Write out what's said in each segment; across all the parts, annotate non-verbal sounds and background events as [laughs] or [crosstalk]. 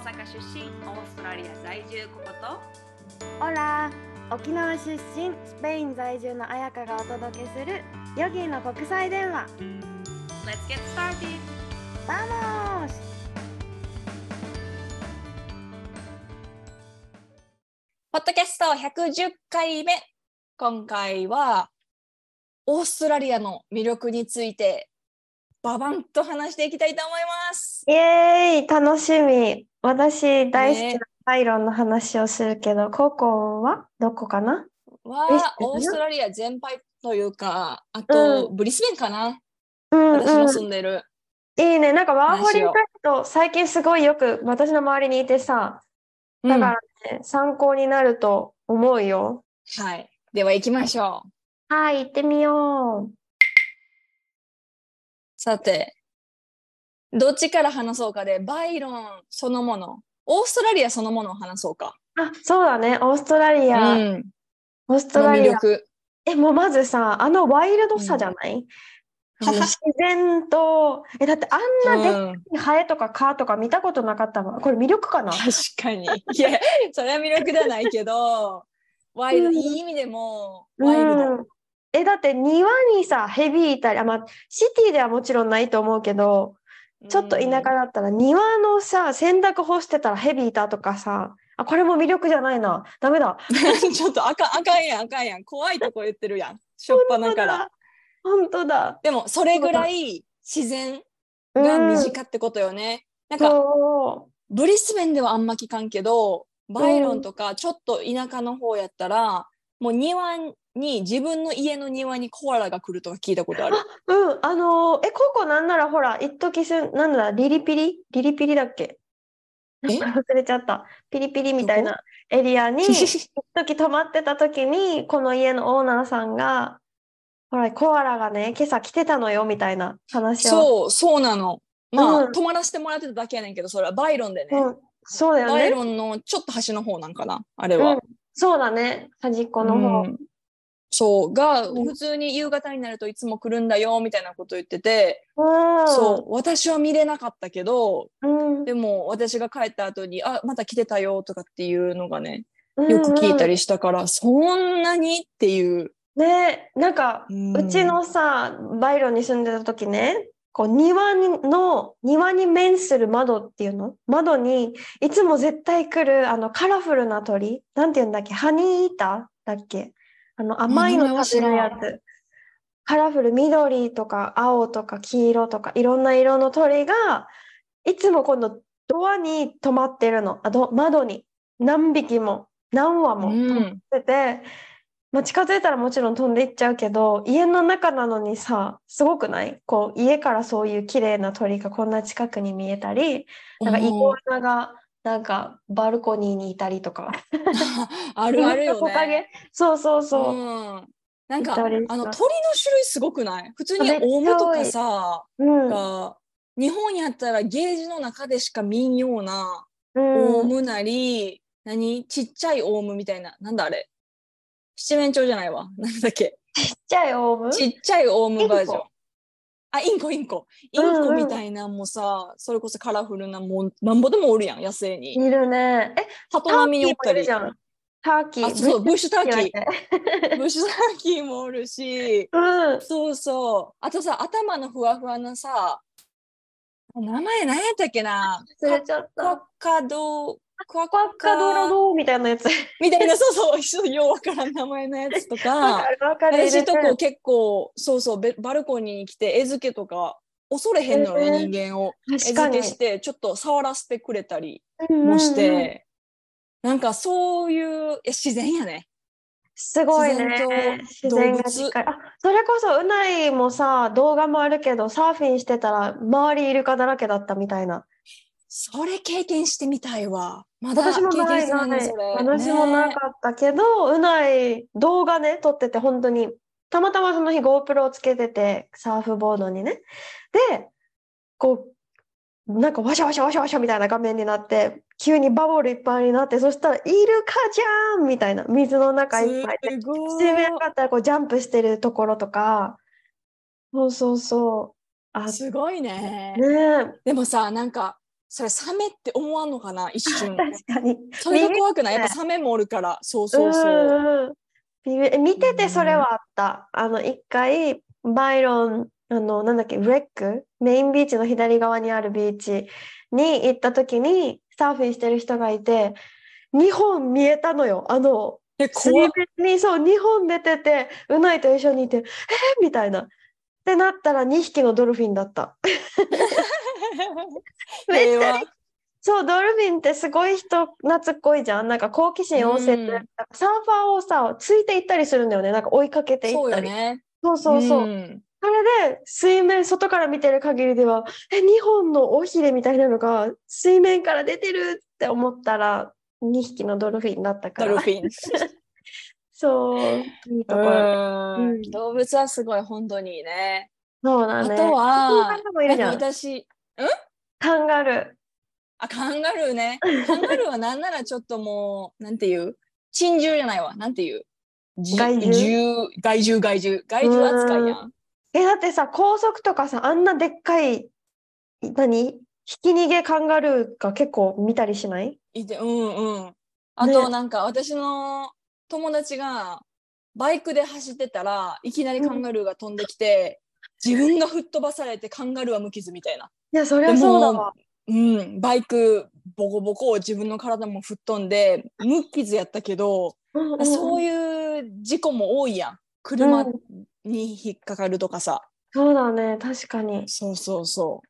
阪出身オーストラリア在住ココと？オラ沖縄出身スペイン在住の彩香がお届けするヨギの国際電話 Let's get started! ¡Vamos! ポッドキャスト110回目今回はオーストラリアの魅力についてババンと話していきたいと思います。イエーイ楽しみ私大好きねなパイロンの話をするけど、ココはどこかな？はオーストラリア全般というかあと、ブリスベンかな？うん私のう住んでる。ん。いいね。なんかワーホリ話をサイト最近すごいよく私の周りにいてさ、だからね、参考になると思うよ。うんはい。では行きましょう。はい、行ってみよう。さてどっちから話そうかでバイロンそのものオーストラリアそのものを話そうか。あ、そうだね。オーストラリア。うん、オーストのラリア。え、もうまずさ、あのワイルドさじゃない、あの自然と、え、だってあんなでっうんかいハエとかカーとか見たことなかったわ。これ魅力かな？確かに。いや、それは魅力ではないけど、[laughs] ワイルド、うんいい意味でも、ワイルド。うんえ、だって庭にさ、ヘビいたり、あ、まあ、シティではもちろんないと思うけど、ちょっと田舎だったら庭のさ、洗濯干してたらヘビいたとかさ、あ、これも魅力じゃないな。ダメだ。う [laughs] んちょっとあかんあかんやん、あかんやん。怖いとこ言ってるやん。しょっぱなから。本当だ。でも、それぐらい自然。が身うん近ってことよね。なんか、そブリスベンではあんま聞かんけど、バイロンとかちょっと田舎の方やったら、もう庭に、自分の家の庭にコアラが来るとか聞いたことある。う。うん、あのーえ、ココなんならほら、一時す、なんだ、リリピリ？リリピリだっけ？え？忘れちゃった。ピリピリみたいなエリアに、[laughs] 一時泊まってた時に、この家のオーナーさんが、ほら、コアラがね、今朝来てたのよ、みたいな話を。そう、そうなの。まあ、うん泊まらせてもらってただけやねんけど、それはバイロンでね。うん、そうだよね。バイロンのちょっと端の方なんかな、あれはうん。、そうだね。端っこの方。うんそう。が、うん。普通に夕方になるといつも来るんだよみたいなこと言ってて、うん。そう。私は見れなかったけどうん。でも私が帰った後に「あまた来てたよ」とかっていうのがねうん。よく聞いたりしたから、そんなにっていう。ね、なんか、うん。うちのさ、バイロンに住んでた時ね、こう庭にの、庭に面する窓っていうの？窓にいつも絶対来るあのカラフルな鳥、なんて言うんだっけ、ハニーイーター？だっけ？あの甘いの食べるや知つ。カラフル、緑とか青とか黄色とかいろんな色の鳥が、いつも今度ドアに止まってるの。あど窓に。何匹も。何羽もう止まっんてて、まあ、近づいたらもちろん飛んでいっちゃうけど家の中なのにさすごくない？こう家からそういう綺麗な鳥がこんな近くに見えたりなんかイグアナがなんかバルコニーにいたりとか。[laughs] あるあるよね。[laughs] そうそうそう、うん。なんかあの鳥の種類すごくない？普通にオウムとかさうん。が日本やったらゲージの中でしか見んようなうん。オウムなり、何？ちっちゃいオウムみたいな。なんだあれ？七面鳥じゃないわ。なんだっけ？ちっちゃいオウム？ちっちゃいオウムバージョンあインコインコ。インうん。うんコみたいなんもさ、それこそカラフルなもんなんぼでもおるやん野生に。いるね。え鳩並みにおったりターキーあそうブッシュターキー。[laughs] ブッシュターキーもおるし。うん。そうそう。あとさ頭のふわふわなさ名前何やったっけな？忘れちゃった。クワッカドクワックワッカドロドーみたいなやつみたいな、そうそう、一緒ようわからん名前のやつと [laughs] わか私とこ結構、そうそう、ベバルコニーに来て、餌付けとか、恐れへんのよ人間を。餌確かに付けして、ちょっと触らせてくれたりもして、なんかそういう、え自然やね。すごいね。自然が動物しっかり。あ、それこそ、うないもさ、動画もあるけど、サーフィンしてたら、周りイルカだらけだったみたいな。それ経験してみたいわ。まだ私も経験してない。私もなねかったけど、うない、動画ね、撮ってて、本当に、たまたまその日 GoPro をつけてて、サーフボードにね。で、こう、なんかワシャワシャワシャワシャみたいな画面になって、急にバブルいっぱいになって、そしたら、イルカじゃんみたいな、水の中いっぱいで。水面上がったらこうジャンプしてるところとか、そうそうそう。あ、ねすごいね。え、でもさ、なんか、それサメって思わんのかな？一瞬。[laughs] 確かに。それが怖くない？やっぱサメもおるから。そうそうそう。見ててそれはあった。あの、一回、バイロン、あの、なんだっけ、レック、メインビーチの左側にあるビーチに行った時に、サーフィンしてる人がいて、2本見えたのよ。あの、水え怖っ。面にそう2本出てて、うないと一緒にいて、えー、みたいな。ってなったら2匹のドルフィンだった。[laughs] めっちゃそう、ドルフィンってすごい人懐っこいじゃん。なんか好奇心旺盛で、うんサーファーをさ、ついていったりするんだよね。なんか追いかけていそうったり。よねそうそうそう。んそれで、水面、外から見てる限りでは、え、2本の尾ひれみたいなのが水面から出てるって思ったら、2匹のドルフィンだったから。ドルフィンそう、いいとこ。ろ。うん。うん。動物はすごい本当にね。そうだね。あとはカンガルーもいるじゃん。カンガルー。あカンガルーね。カンガルーはなんならちょっともうなんていう？珍獣じゃないわ。なんていう？じ害獣？獣？害獣害獣。害獣扱いやん。え、だってさ、高速とかさ、あんなでっかい、何？ひき逃げカンガルーが結構見たりしない？いてうんうん。あとなんか私の友達がバイクで走ってたらいきなりカンガルーが飛んできて、自分が吹っ飛ばされてカンガルーは無傷みたいな、いや、そりゃそうだわ。うん、バイクボコボコ自分の体も吹っ飛んで無傷やったけど、うんうんそうう。いう事故も多いやん車に引っかかるとかさ、そうだね、確かに。そうそうそ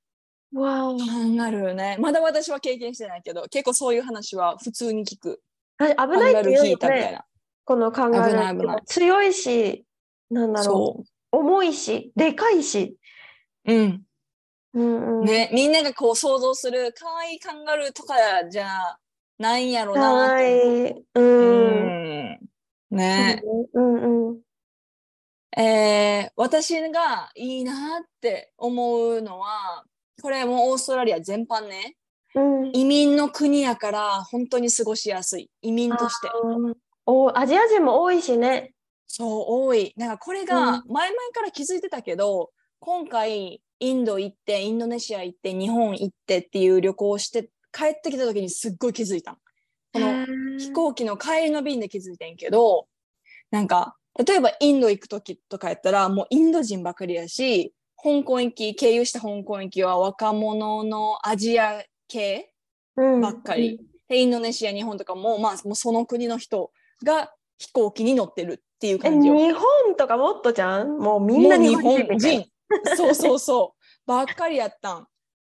うわお。カンガルーねまだ私は経験してないけど結構そういう話は普通に聞くあ危カンないって言うよガルー引いたみたいね。なこのカンガルー危ない危ない強いし、なんだろそう重いし、でかいし。ううんうんうん。ね、みんながこう想像する可愛いカンガルーとかじゃないんやろなはって思う。い。うん。うんね、うんうん。えー私がいいなって思うのはこれもオーストラリア全般ねうん。移民の国やから本当に過ごしやすい移民としてうんお、アジア人も多いしね。そう多い。なんかこれが前々から気づいてたけど、今回インド行ってインドネシア行って日本行ってっていう旅行をして帰ってきた時にすっごい気づいた。のこの飛行機の帰りの便で気づいてんけどなんか例えばインド行く時とかやったらもうインド人ばかりやし香港行き経由した香港行きは若者のアジア系うん。ばっかり、でインドネシア日本とかも,、まあ、もうその国の人が飛行機に乗ってるっていうえ、感じよ。日本とかもっとじゃん？もうみんな日日本人そうそうそうばっかりやったん。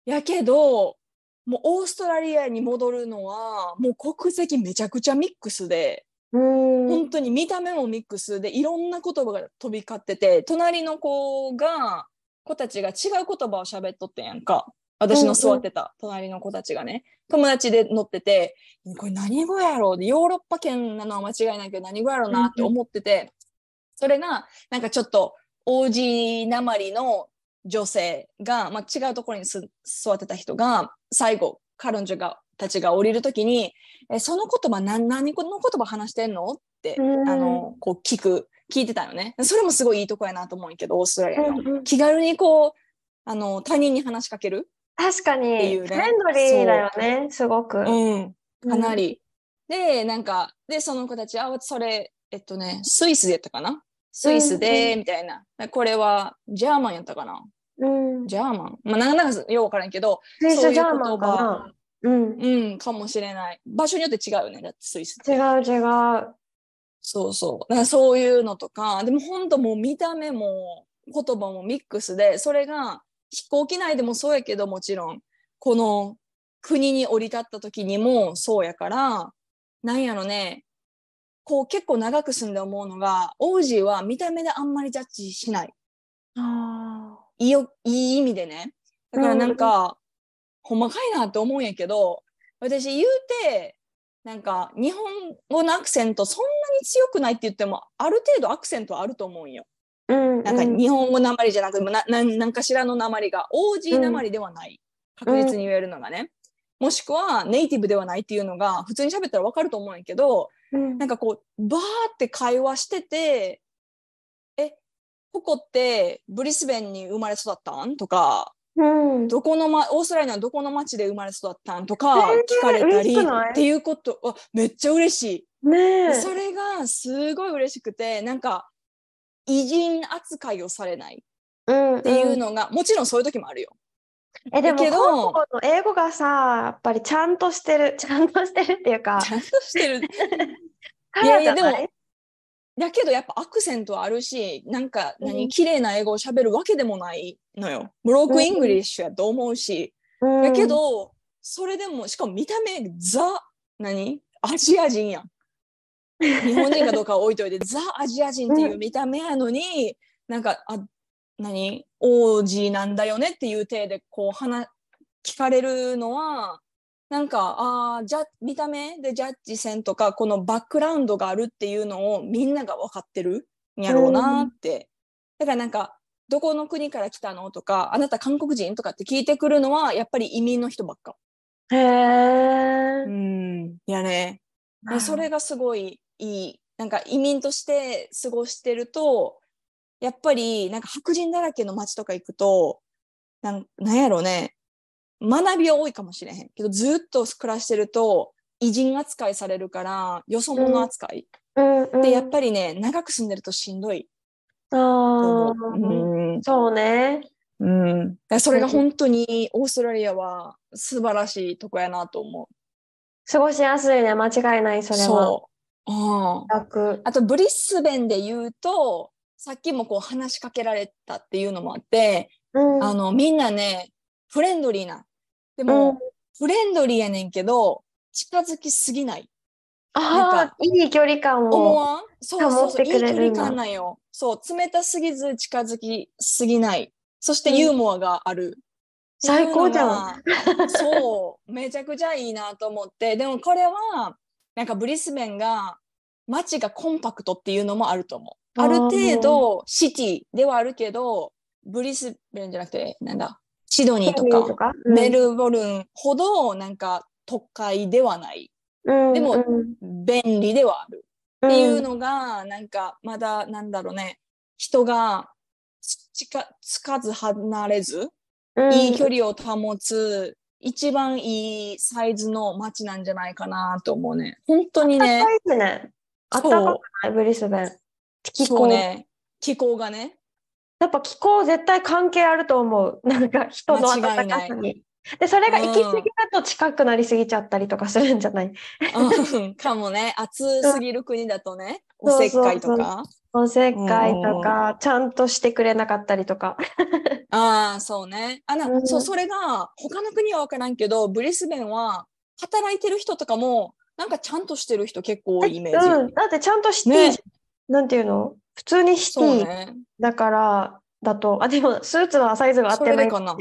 やけどもうオーストラリアに戻るのはもう国籍めちゃくちゃミックスで。うん。本当に見た目もミックスでいろんな言葉が飛び交ってて隣の子が子たちが違う言葉を喋っとってんやんか私の座ってた隣の子たちがね。友達で乗っててこれ何語やろう？でヨーロッパ圏なのは間違いないけど何語やろうなって思っててそれがなんかちょっと王子なまりの女性が、まあ、違うところにす座ってた人が最後彼女がたちが降りるときにえその言葉何何の言葉話してんの？って、うん。あのこう聞く聞いてたよね。それもすごいいいとこやなと思うんやけどオーストラリアの、気軽にこうあの他人に話しかける、確かに、フレンドリーだよね、すごく。うん、かなり、でなんかでその子たちあそれえっとねスイスでやったかな？スイスで、うんみたいな。これはジャーマンやったかな？うん。ジャーマン？まあなんかなんかよう分からんけどスイスジャーマンかうん。うんかもしれない。場所によって違うよねだってスイス違う違う。そうそう。そういうのとか、でも本当もう見た目も言葉もミックスで、それが飛行機内でもそうやけどもちろん、この国に降り立った時にもそうやから、なんやろね、こう結構長く住んで思うのが、王子は見た目であんまりジャッジしない。あいいよ、いい意味でね。だからなんか、ほんまかいなって思うんやけど、私言うて、なんか日本語のアクセントそんなに強くないって言っても、ある程度アクセントはあると思うんよ。あ。うん。なんか日本語なまりじゃなくてもな、ななんかしらのなまりが、王子なまりではない。確実に言えるのがね。もしくはネイティブではないっていうのが普通に喋ったらわかると思うんやけど、うんなんかこう、バーって会話してて、え、ここってブリスベンに生まれ育ったんとか、うん。どこの、ま、オーストラリアのどこの町で生まれ育ったんとかえー聞かれたり、っていうことあめっちゃ嬉しい。ねそれがすごい嬉しくてなんか偉人扱いをされないうん、っていうのが、もちろんそういう時もあるよ。え、でも、英語がさ、やっぱりちゃんとしてる、ちゃんとしてるっていうか、ちゃんとしてる。[laughs] いやいやじゃない？だけどやっぱアクセントあるしなんかうん何綺麗な英語を喋るわけでもないのよ。 broken English やと思うし。うんだけどそれでもしかも見た目ザ何？アジア人やん。日本人かどうかは置いといて [laughs] ザ・アジア人っていう見た目やのに、なんかあ何？王子なんだよねっていう体でこう話聞かれるのはなんかあーじゃ見た目でジャッジせんとかこのバックグラウンドがあるっていうのをみんなが分かってるんやろうなって、だからなんかどこの国から来たのとかあなた韓国人とかって聞いてくるのはやっぱり移民の人ばっか。へえう。ん。いやね。でそれがすごいいいなんか移民として過ごしてるとやっぱりなんか白人だらけの街とか行くとなんなんやろね学びは多いかもしれへんけどずっと暮らしてると偉人扱いされるからよそ者扱い、うんうん、でやっぱりね長く住んでるとしんどいとあ思う。んそうね。うん、それが本当にオーストラリアは素晴らしいとこやなと思過ごしやすいね、間違いない、う。それは。そ。あとブリスベンで言うとさっきもこう話しかけられたっていうのもあって、うん。あのみんなねフレンドリーな。でうも、ん、フレンドリーやねんけど近づきすぎない。ああ、いい距離感を。思わん？そうそうそういい距離感なんよ。そう冷たすぎず近づきすぎない。そしてユーモアがある、最高じゃん。そうめちゃくちゃいいなと思って。でもこれはなんかブリスベンが街がコンパクトっていうのもあると思う。ある程度シティではあるけどブリスベンじゃなくてなんだ？シドニーとかとか？メルボルンほどなんか都会ではない。うんでもうん。便利ではある。うんっていうのがなんかまだなんだろうね。人が近つかず離れずうん。いい距離を保つ一番いいサイズの街なんじゃないかなと思うね。本当にね暖。かいね。あったかくないブリスベン。気候そうね。気候がね。やっぱ気候絶対関係あると思う。なんか人の暖かさに。で、それが行き過ぎると近くなりすぎちゃったりとかするんじゃない？うん [laughs] かもね。暑すぎる国だとね。おそうせっそうそうかいとか。おせっかいとか、ちゃんとしてくれなかったりとか。ああ、そうね。あな、うんそう、それが他の国は分からんけど、ブリスベンは働いてる人とかも、なんかちゃんとしてる人結構多いイメージ。うん、だってちゃんとシティ、ねなんていうの？普通にシティね。だからだと、あ、でもスーツはサイズが合ってないかな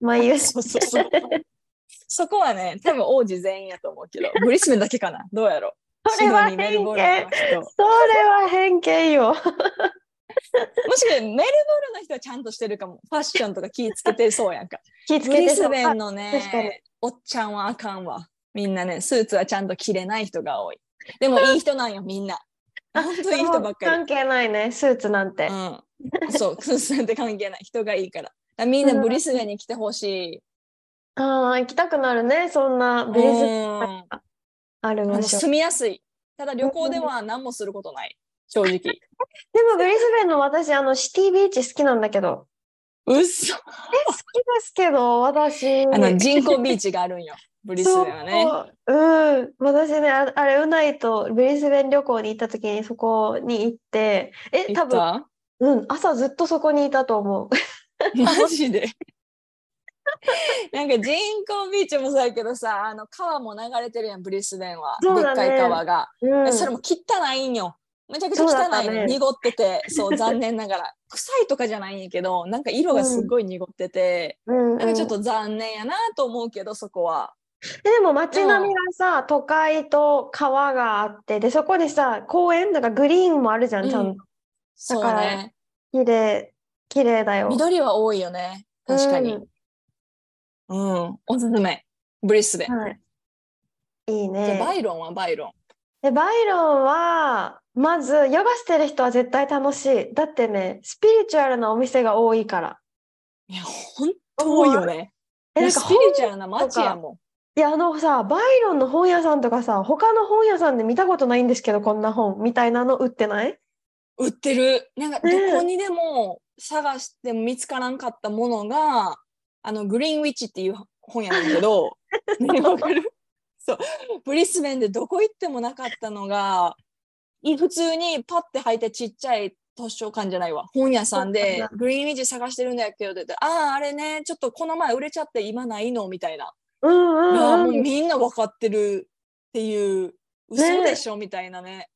まあいいです。そうそうそう。[laughs] そこはね、多分王子全員やと思うけど、ブリスベンだけかな。どうやろそれはシドニーメルボルンの人。それは偏見よ。もしかしてメルボルンの人はちゃんとしてるかも。ファッションとか気ぃつけてそうやんか。気付ブリけてそうスベンのね、おっちゃんはあかんわ。みんなね、スーツはちゃんと着れない人が多い。でもいい人なんよ、みんな。本当いい人ばっかり。関係ないね、スーツなんて。うん。そう、スーツなんて関係ない。人がいいから。だからみんなブリスベンに来てほしい。ああ、行きたくなるね、そんなブリスベンある。の住みやすい。ただ旅行では何もすることない。正直。[laughs] でもブリスベンの私、あのシティビーチ好きなんだけど。うっそ。好きですけど、私。あの人工ビーチがあるんよ。ブリスベンはね。そううん。私ね、ああれ、うないとブリスベン旅行に行った時にそこに行って、え、多分、うん、朝ずっとそこにいたと思う。[laughs] マジで？なんか人工ビーチもそうやけどさ、あの川も流れてるやん、ブリスベンは。そうだねでっかい川が。うん、それも汚いんよ。めちゃくちゃ汚いね濁ってて、[laughs] そう、残念ながら。臭いとかじゃないんやけど、なんか色がすっごい濁ってて、うんなんかちょっうんと残念やなと思うけど、そこは。でも街並みがさ、都会と川があって、で、そこにさ、公園、なんかグリーンもあるじゃん、ちゃんと。だからね。綺麗、綺麗だよ。緑は多いよね。確かに。うん。おすすめ。ブリスベン。うん。はい。いいじゃあバね。イロンはバイロン。で、バイロンは、まず、ヨガしてる人は絶対楽しい。だってね、スピリチュアルなお店が多いから。いや、本遠いよね。えなんかスピリチュアルな街やもいや、あのさ、バイロンの本屋さんとかさ、他の本屋さんで見たことないんですけど、こんな本みたいなの売ってない？ん。売ってる。なんかどねこにでも探しても見つからんかったものが、あの、グリーンウィッチっていう本やねんけど、[laughs] そう。ブリスベンでどこ行ってもなかったのが、い普通にパッて履いてちっちゃい図書館じゃないわ。本屋さんでグリーンウィッチ探してるんだけどってああ、あれね、ちょっとこの前売れちゃって今ないの？みたいな。うんいやもううん。うんみんな分かってるっていう、嘘でしょみたいなね。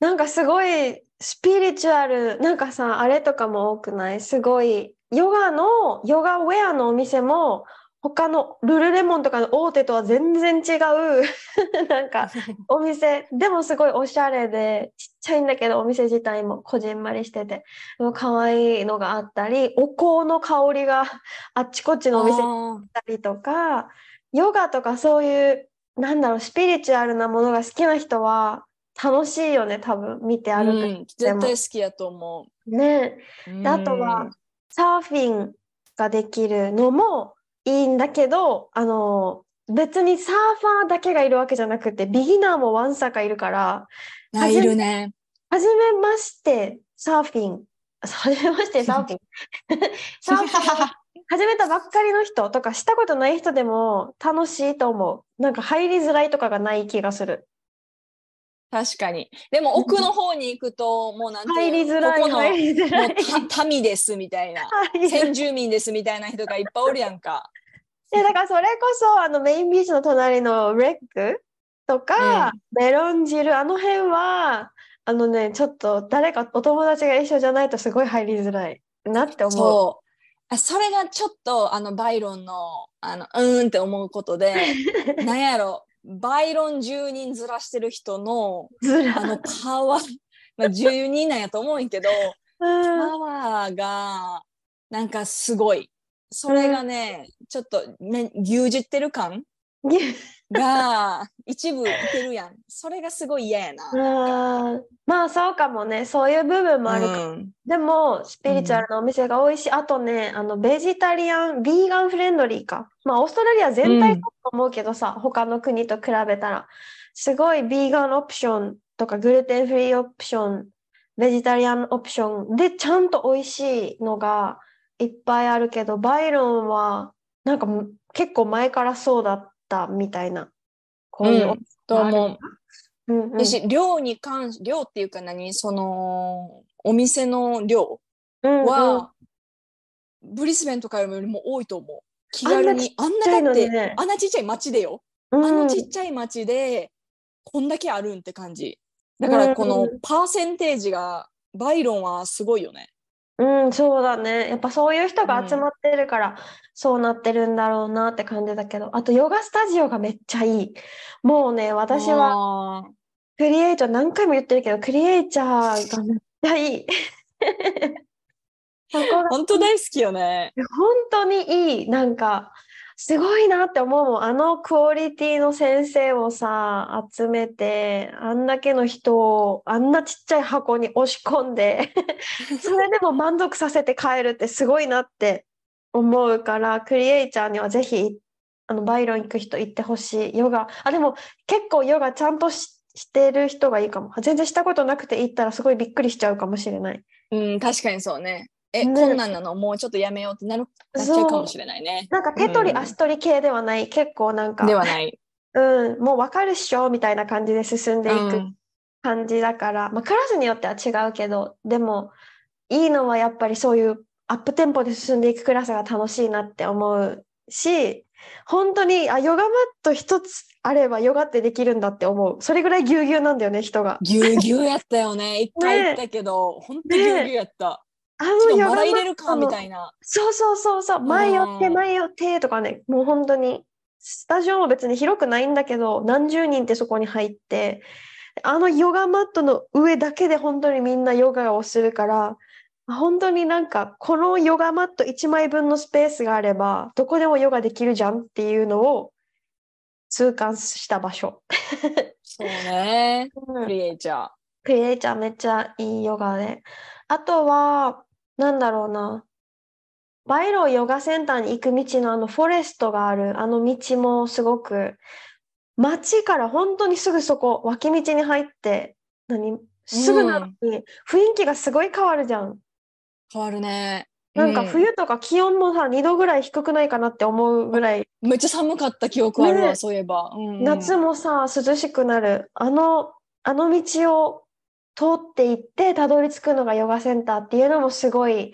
なんかすごいスピリチュアル、なんかさ、あれとかも多くない？すごい、ヨガの、ヨガウェアのお店も、他のルルレモンとかの大手とは全然違う、[laughs] なんか [laughs] お店、でもすごいおしゃれで、ちっちゃいんだけど、お店自体もこじんまりしてて、可愛いのがあったり、お香の香りが [laughs] あっちこっちのお店にああったりとか、ヨガとかそういう、なんだろう、スピリチュアルなものが好きな人は楽しいよね、多分、見てー歩く。うん、絶対好きやと思ねう。であとはサーフィンができるのもいいんだけど、あの、別にサーファーだけがいるわけじゃなくて、ビギナーもワンサカいるから、うん、あいるね。はじめまして、サーフィン。はじめまして、[laughs] サーフィン。[laughs] サーフィン始めたばっかりの人とか、したことない人でも楽しいと思う。なんか入りづらいとかがない気がする。確かに。でも奥の方に行くと、もうなんて入りづらい、ここの。もうた民ですみたいな。[laughs] 先住民ですみたいな人がいっぱいおるやんか。で、だからそれこそ、あの、メインビーチの隣のレッグとか、メロン汁、あの辺は、あのね、ちょっと誰かお友達が一緒じゃないとすごい入りづらいなって思う。そう。あそれがちょっとあのバイロンのあのうーんって思うことで [laughs] なんやろ。バイロン10人ずらしてる人のずら。あのパワー、まあ、10人なんやと思うんやけどうん。パワーがなんかすごいそれがね、ちょっと、ね、牛耳ってる感？が一部いてるやん。それがすごい嫌やな。まあそうかもね。そういう部分もあるうん。でもスピリチュアルなお店が多いし、あとねあのベジタリアンビーガンフレンドリーか。まあオーストラリア全体だと思うけどさ、他の国と比べたら。すごいビーガンオプションとかグルテンフリーオプションベジタリアンオプションでちゃんと美味しいのがいっぱいあるけどバイロンはなんかむ結構前からそうだったみたいなこういうと思う。うんうんだし量に関し量っていうか何？そのお店の量うんうんは、ブリスベンとかよりも多いと思う。気軽に。あんなだって、あんなちっちゃい町でよ。うんあのちっちゃい町で、こんだけあるんって感じ。だからこのうんパーセンテージが、バイロンはすごいよね。うん、そうだね。やっぱそういう人うんが集まってるから、そうなってるんだろうなって感じだけど、あとヨガスタジオがめっちゃいい。もうね、私はは、クリエイター何回も言ってるけど、クリエイターがめっちゃいい。[laughs] 本当大好きよね。本当にいい。なんか、すごいなって思うもん。あのクオリティの先生をさ、集めて、あんだけの人を、あんなちっちゃい箱に押し込んで、[laughs] それでも満足させて帰るってすごいなって思うから、クリエイターにはぜひ、あの、バイロン行く人行ってほしい。ヨガ。あ、でも結構ヨガちゃんとししてる人がいいかも。全然したことなくて行ったらすごいびっくりしちゃうかもしれない。うん、確かにそうね。え、ねこんなんなの？もうちょっとやめようってなるなっちゃうかもしれないね。なんか手取うんり足取り系ではない。結構なんか。ではない。うん、もう分かるっしょみたいな感じで進んでいくうん感じだから、まあ、クラスによっては違うけど、でも、いいのはやっぱりそういうアップテンポで進んでいくクラスが楽しいなって思うし、本当に、あ、ヨガマット一つあればヨガってできるんだって思う。それぐらいぎゅうぎゅうなんだよね、人が。ぎゅうぎゅうやったよね。一回行ったけど、ほんとぎゅうぎゅうやった。あのヨガマ入れるかみットのたいな。そうそうそうそう、前寄ってうん前寄ってとかね、もう本当に、スタジオも別に広くないんだけど、何十人ってそこに入って、あのヨガマットの上だけで本当にみんなヨガをするから、本当になんか、このヨガマット1枚分のスペースがあれば、どこでもヨガできるじゃんっていうのを痛感した場所。そうね。うんクリエイチャー。クリエイターめっちゃいいヨガで。あとは、なんだろうな。バイロンヨガセンターに行く道のあのフォレストがあるあの道もすごく街から本当にすぐそこ脇道に入って何すぐなのに雰囲気がすごい変わるじゃん。変わるね。なんかう冬とか気温もさ2度ぐらい低くないかなって思うぐらいめっちゃ寒かった記憶あるわ、ねそういえば。うんうん夏もさ涼しくなるあのあの道を通って行ってたどり着くのがヨガセンターっていうのもすごい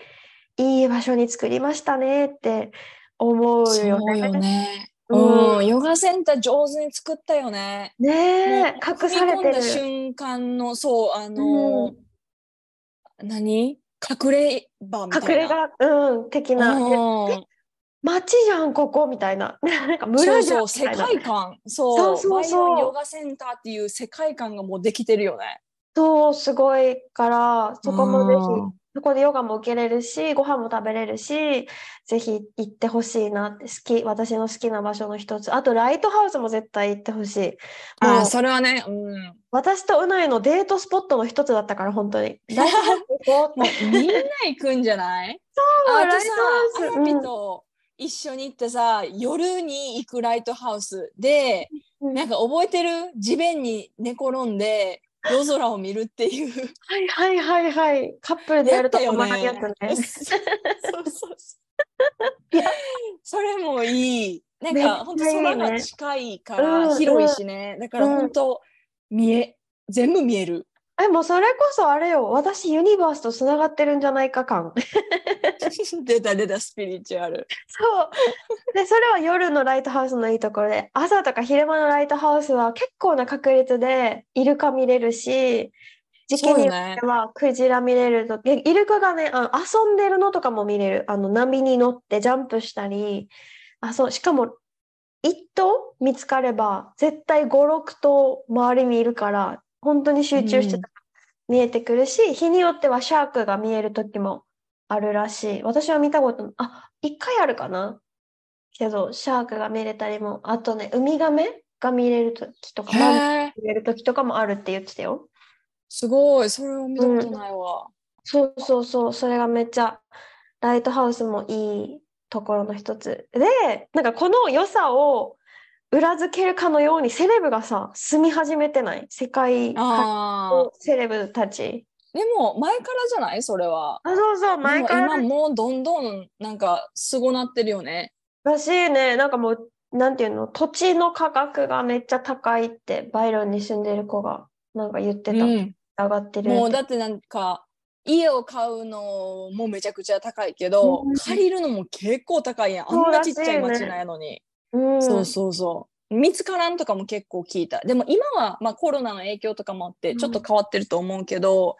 いい場所に作りましたねって思うよね。よね。うんうん、ヨガセンター上手に作ったよね。ねえ隠されてる。瞬間の、そう、あのー何？隠れ場みたいな。隠れ家、うん、的な。うんえ街じゃんここみたいな。[laughs] なんか村じゃんそう、世。界観。そう、そうそうそうヨガセンターっていう世界観がもうできてるよね。そうすごいからそこもぜうん。ひそこでヨガも受けれるしご飯も食べれるしぜひ行ってほしいなって好き私の好きな場所の一つ。あとライトハウスも絶対行ってほしい。あー、それはね、うん。私とうないのデートスポットの一つだったから本当に。ライトハウス行こ [laughs] うみんな行くんじゃない？そうあとさライトハウス。と一緒に行ってさ、夜に行くライトハウスで、うん。なんか覚えてる？地面に寝転んで夜空を見るっていう。はいはいはいはいカップルでやるとたよね困るやつねそうそれもいい。なんか本当空が近いかうんら広いしね。だから本当見え、全部見える。えもうそれこそあれよ私ユニバースとつながってるんじゃないか感 [laughs] 出た出たスピリチュアル。そう。で、それは夜のライトハウスのいいところで、朝とか昼間のライトハウスは結構な確率でイルカ見れるし、時期によってはクジラ見れると、えイルカがね、あ遊んでるのとかも見れる。あの波に乗ってジャンプしたり、あ、そう、しかも一頭見つかれば絶対5、6頭周りにいるから、本当に集中してたら見えてくるし、日によってはシャークが見える時もあるらしい。私は見たこと、あ、一回あるかな？けど、シャークが見れたりも、あとね、ウミガメが見れる時とか。見れる時とかもあるって言ってたよ。すごい。それを見たことないわ。そうそうそう、それがめっちゃ、ライトハウスもいいところの一つ。で、なんかこの良さを裏付けるかのようにセレブがさ、住み始めてない？世界。のセレブたち。でも前からじゃない？それは。あ、そうそう、前から今もうどんどんなんかすごなってるよね。らしいね。なんかもう、なんていうの、土地の価格がめっちゃ高いって、バイロンに住んでる子がなんか言ってた。うん上がってるもうだってなんか家を買うのもめちゃくちゃ高いけど、うん借りるのも結構高いやん。あんなちっちゃい町なんやのに。うん、そうそうそう。見つからんとかも結構聞いた。でも今は、まあ、コロナの影響とかもあってうんちょっと変わってると思うけど、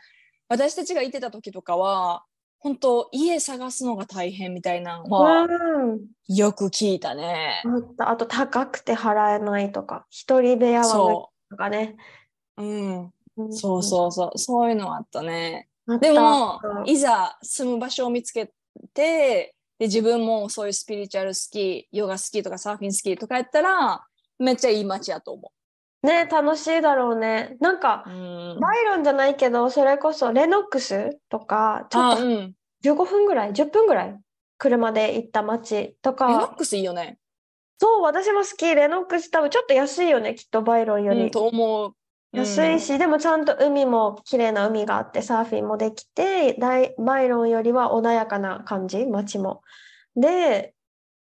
私たちがいてた時とかは本当家探すのが大変みたいなのはうんよく聞いたね。あったあと高くて払えないとか、一人部屋はとかね。う。うん。うんそうそうそう。そういうのあったね。たでもいざ住む場所を見つけてで自分もそういうスピリチュアル好きヨガ好きとかサーフィン好きとかやったらめっちゃいい街やと思ね、楽しいだろうね。なんかう。、うん、バイロンじゃないけど、それこそレノックスとか、ちょっとあうん、15分ぐらい、10分ぐらい、車で行った街とか、レノックスいいよね。そう、私も好き。レノックス多分ちょっと安いよね、きっとバイロンよりうん、。と思う。安いし、でもちゃんと海も綺麗な海があってサーフィンもできてダイバイロンよりは穏やかな感じ街も。で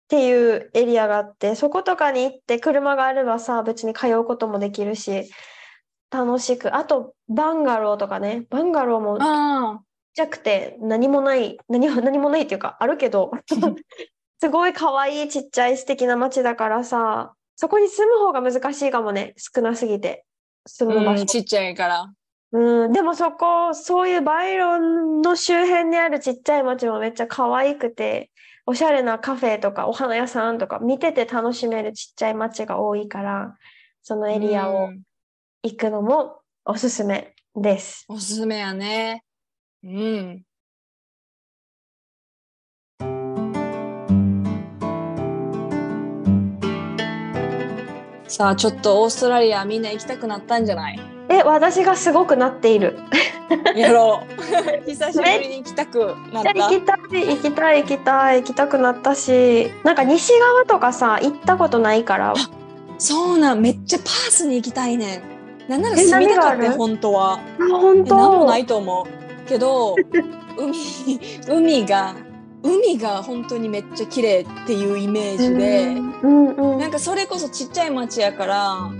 っていうエリアがあってそことかに行って車があればさ別に通うこともできるし楽しくあとバンガローとかねバンガローもちっあちゃくて何もない何も [laughs] 何もないっていうかあるけど [laughs] すごい可愛いちっちゃい素敵な街だからさそこに住む方が難しいかもね少なすぎて住あ、む場所うん、ちっちゃいから。うん、でもそこ、そういうバイロンの周辺にあるちっちゃい町もめっちゃ可愛くて、おしゃれなカフェとかお花屋さんとか見てて楽しめるちっちゃい町が多いから、そのエリアをうん行くのもおすすめです。おすすめやね。うん。さあちょっとオーストラリアみんな行きたくなったんじゃない？え、私がすごくなっている。やろう。[laughs] 久しぶりに行きたくなった？行きたい行きたい行きたい行きたくなったしなんか西側とかさ行ったことないから。そうなんめっちゃパースに行きたいね。んなんならえ住みたかった本当は。あ本えなんも当ないと思う。けど海海が海が本当にめっちゃ綺麗っていうイメージで、うんうんなんかそれこそちっちゃい町やから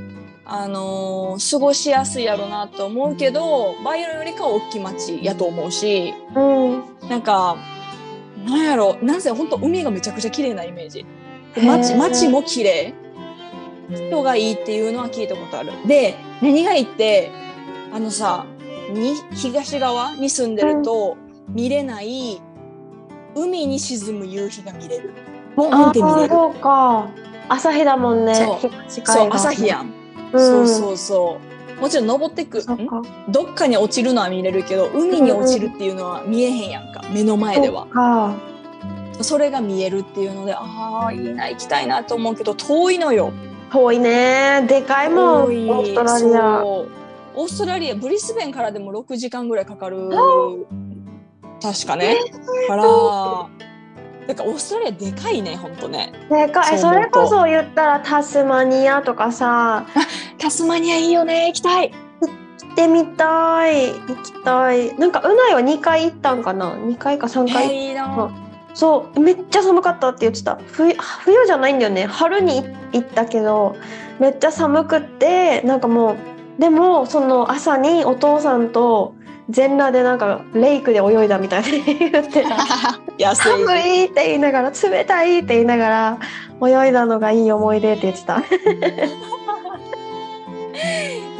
あのー過ごしやすいやろなと思うけどバイオリンよりかは大きい町やと思うしうん。なんかなんやろなぜ本当海がめちゃくちゃ綺麗なイメージ。で町町も綺麗。人がいいっていうのは聞いたことある。で何がいいってあのさに東側に住んでると見れない海に沈む夕日が見れる。ボーンあって見れる。ーそうか。朝日だもんね。そう。朝日やん、うん。そうそうそう。もちろん登ってくんそっか。どっかに落ちるのは見れるけど海に落ちるっていうのは見えへんやんか。目の前では。それが見えるっていうのでああいいな行きたいなと思うけど遠いのよ。遠いね。でかいもん。オーストラリア。オーストラリアブリスベンからでも6時間ぐらいかかる確かね。からだからオーストラリアでかいねほんとね。でかい。それこそ言ったらタスマニアとかさ。[laughs] タスマニアいいよね。行きたい。行ってみたい。行きたい。なんかうないは2回行ったんかな？2回か3え回、ーいいな。そう。めっちゃ寒かったって言ってた。冬冬じゃないんだよね。春に行ったけどめっちゃ寒くってなんかもうでもその朝にお父さんと全裸でなんかレイクで泳いだみたいに言ってた。[laughs] 寒いって言いながら冷たいって言いながら泳いだのがいい思い出って言ってた。[laughs]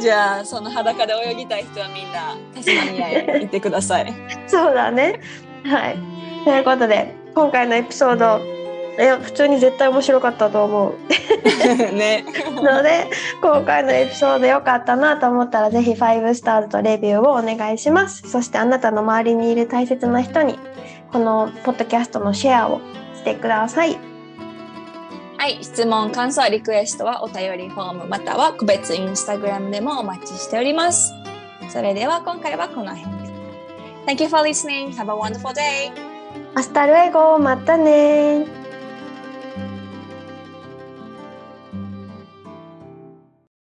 じゃあその裸で泳ぎたい人はみんなタスマニアへ行ってください。[laughs] そうだね。はい。ということで今回のエピソードいや普通に絶対面白かったと思う [laughs] ねので今回のエピソード良かったなと思ったらぜひ5 stars とレビューをお願いしますそしてあなたの周りにいる大切な人にこのポッドキャストのシェアをしてくださいはい、質問、感想、リクエストはお便りフォームまたは個別インスタグラムでもお待ちしております。それでは今回はこの辺で。Thank you for listening. Have a wonderful day. Hasta luego またね